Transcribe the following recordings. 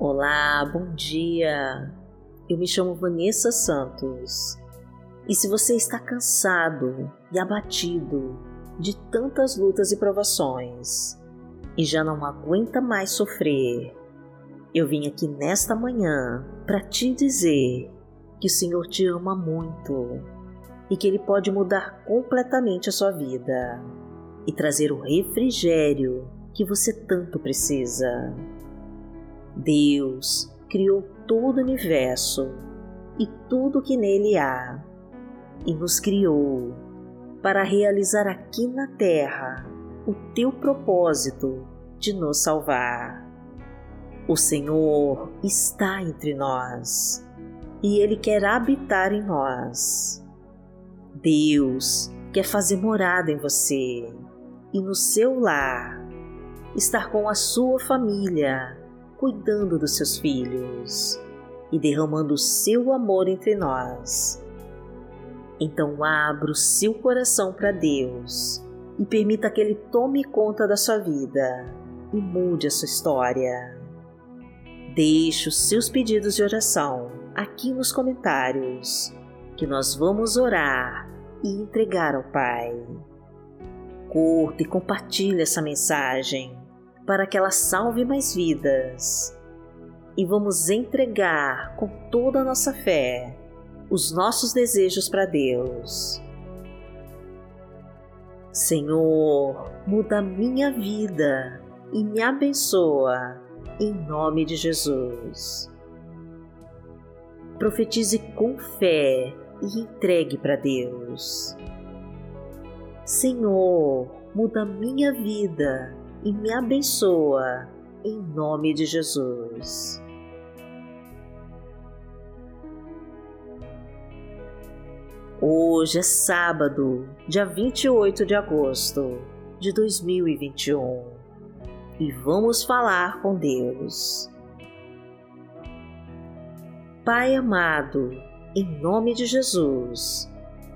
Olá, bom dia. Eu me chamo Vanessa Santos. E se você está cansado e abatido de tantas lutas e provações e já não aguenta mais sofrer, eu vim aqui nesta manhã para te dizer que o Senhor te ama muito e que Ele pode mudar completamente a sua vida e trazer o refrigério que você tanto precisa. Deus criou todo o universo e tudo que nele há, e nos criou para realizar aqui na Terra o teu propósito de nos salvar. O Senhor está entre nós e Ele quer habitar em nós. Deus quer fazer morada em você e no seu lar, estar com a sua família cuidando dos seus filhos e derramando o seu amor entre nós. Então abra o seu coração para Deus e permita que Ele tome conta da sua vida e mude a sua história. Deixe os seus pedidos de oração aqui nos comentários, que nós vamos orar e entregar ao Pai. Curta e compartilhe essa mensagem para que ela salve mais vidas. E vamos entregar com toda a nossa fé os nossos desejos para Deus. Senhor, muda minha vida e me abençoa, em nome de Jesus. Profetize com fé e entregue para Deus. Senhor, muda minha vida e me abençoa, em nome de Jesus. Hoje é sábado, dia 28 de agosto de 2021 e vamos falar com Deus. Pai amado, em nome de Jesus,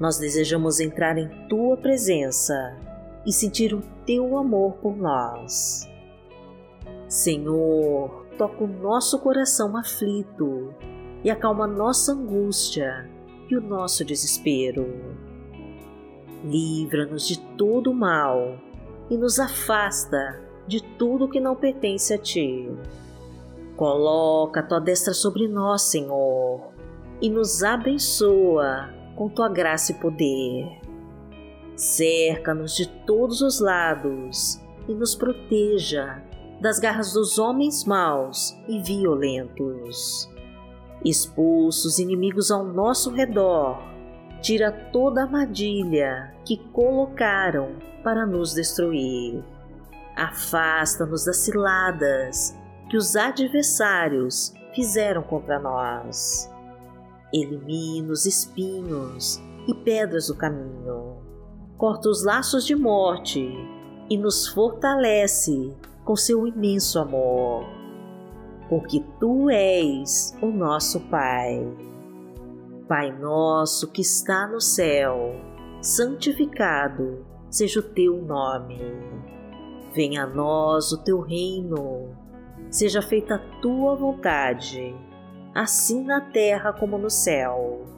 nós desejamos entrar em Tua presença e sentir o teu amor por nós. Senhor, toca o nosso coração aflito e acalma nossa angústia e o nosso desespero. Livra-nos de todo o mal e nos afasta de tudo que não pertence a Ti. Coloca a Tua destra sobre nós, Senhor, e nos abençoa com Tua graça e poder. Cerca-nos de todos os lados e nos proteja das garras dos homens maus e violentos. Expulsa os inimigos ao nosso redor, tira toda a armadilha que colocaram para nos destruir. Afasta-nos das ciladas que os adversários fizeram contra nós. Elimina os espinhos e pedras do caminho corta os laços de morte e nos fortalece com seu imenso amor, porque tu és o nosso Pai. Pai nosso que está no céu, santificado seja o teu nome. Venha a nós o teu reino, seja feita a tua vontade, assim na terra como no céu.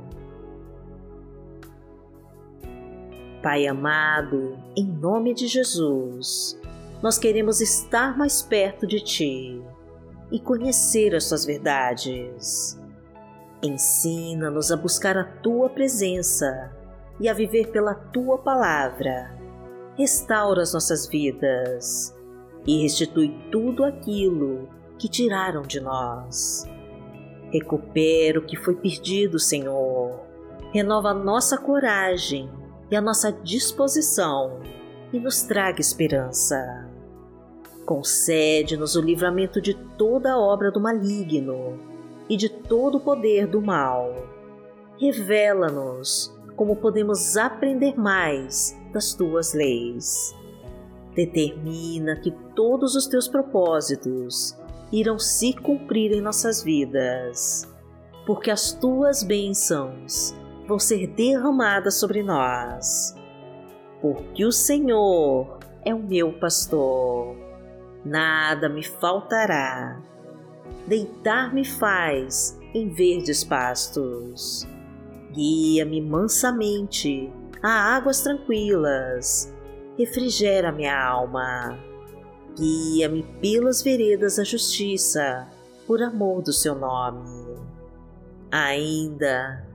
Pai amado, em nome de Jesus, nós queremos estar mais perto de Ti e conhecer as Tuas verdades. Ensina-nos a buscar a Tua presença e a viver pela Tua palavra. Restaura as nossas vidas e restitui tudo aquilo que tiraram de nós. Recupera o que foi perdido, Senhor. Renova nossa coragem e a nossa disposição e nos traga esperança. Concede-nos o livramento de toda obra do maligno e de todo o poder do mal. Revela-nos como podemos aprender mais das tuas leis. Determina que todos os teus propósitos irão se cumprir em nossas vidas, porque as tuas bênçãos vão ser derramadas sobre nós. Porque o Senhor é o meu pastor, nada me faltará. Deitar-me faz em verdes pastos. Guia-me mansamente a águas tranquilas refrigera minha alma. Guia-me pelas veredas da justiça, por amor do seu nome. Ainda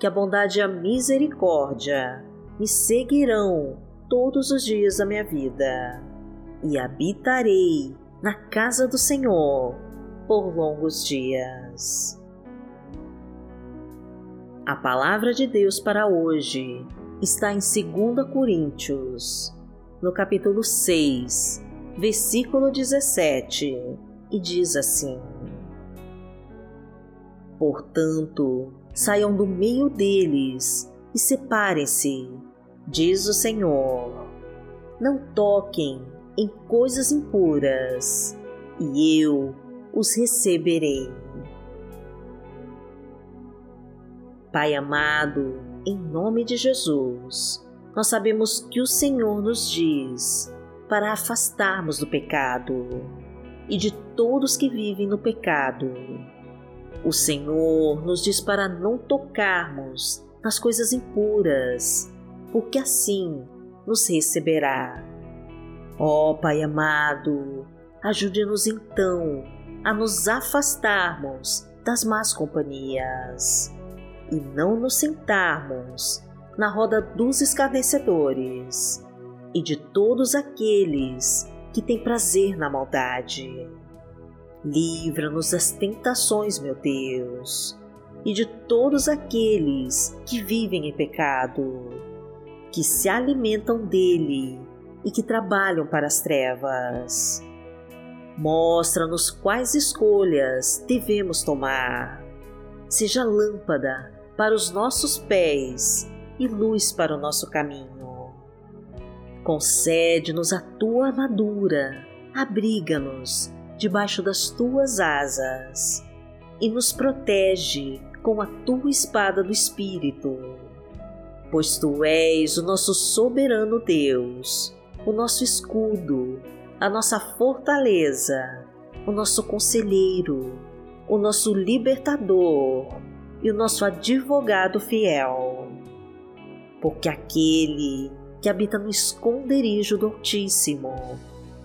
que a bondade e a misericórdia me seguirão todos os dias da minha vida, e habitarei na casa do Senhor por longos dias. A palavra de Deus para hoje está em 2 Coríntios, no capítulo 6, versículo 17, e diz assim: Portanto, saiam do meio deles e separem-se, diz o Senhor. Não toquem em coisas impuras, e eu os receberei. Pai amado, em nome de Jesus, nós sabemos que o Senhor nos diz para afastarmos do pecado e de todos que vivem no pecado. O Senhor nos diz para não tocarmos nas coisas impuras, porque assim nos receberá. Ó oh, Pai amado, ajude-nos então a nos afastarmos das más companhias e não nos sentarmos na roda dos escarnecedores e de todos aqueles que têm prazer na maldade. Livra-nos das tentações, meu Deus, e de todos aqueles que vivem em pecado, que se alimentam dele e que trabalham para as trevas. Mostra-nos quais escolhas devemos tomar. Seja lâmpada para os nossos pés e luz para o nosso caminho Concede-nos a tua armadura, abriga-nos debaixo das tuas asas e nos protege com a tua espada do Espírito. Pois tu és o nosso soberano Deus, o nosso escudo, a nossa fortaleza, o nosso conselheiro, o nosso libertador e o nosso advogado fiel. Porque aquele que habita no esconderijo do Altíssimo,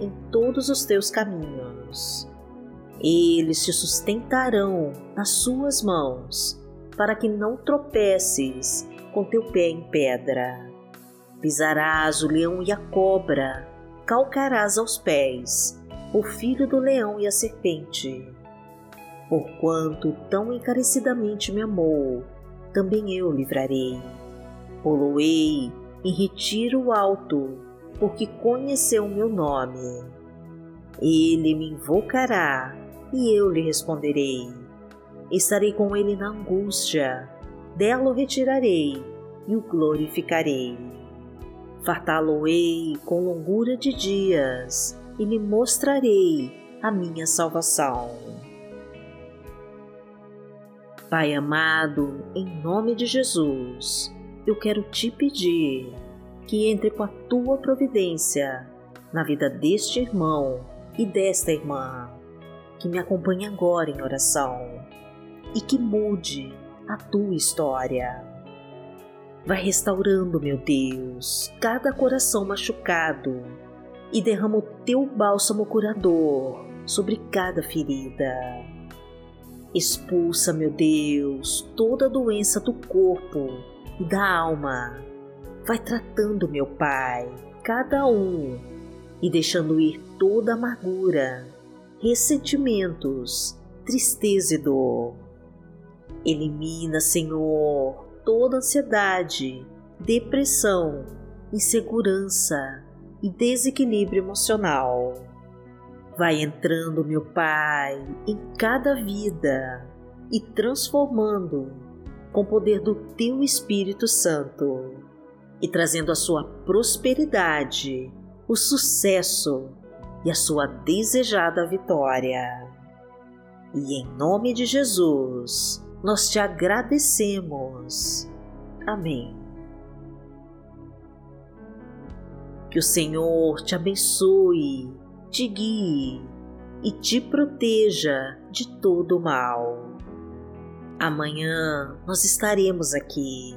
em todos os teus caminhos. Eles te sustentarão nas suas mãos, para que não tropeces com teu pé em pedra. Pisarás o leão e a cobra, calcarás aos pés o filho do leão e a serpente. Porquanto tão encarecidamente me amou, também eu livrarei. Poloei em retiro alto, porque conheceu o meu nome. Ele me invocará e eu lhe responderei. Estarei com ele na angústia, dela o retirarei e o glorificarei. Fartá-lo-ei com longura de dias e lhe mostrarei a minha salvação. Pai amado, em nome de Jesus, eu quero te pedir que entre com a tua providência na vida deste irmão e desta irmã, que me acompanha agora em oração e que mude a tua história. Vai restaurando, meu Deus, cada coração machucado e derrama o teu bálsamo curador sobre cada ferida. Expulsa, meu Deus, toda doença do corpo e da alma vai tratando, meu Pai, cada um e deixando ir toda amargura, ressentimentos, tristeza e dor. Elimina, Senhor, toda ansiedade, depressão, insegurança e desequilíbrio emocional. Vai entrando, meu Pai, em cada vida e transformando com o poder do Teu Espírito Santo e trazendo a sua prosperidade, o sucesso e a sua desejada vitória. E em nome de Jesus, nós te agradecemos. Amém. Que o Senhor te abençoe, te guie e te proteja de todo o mal. Amanhã nós estaremos aqui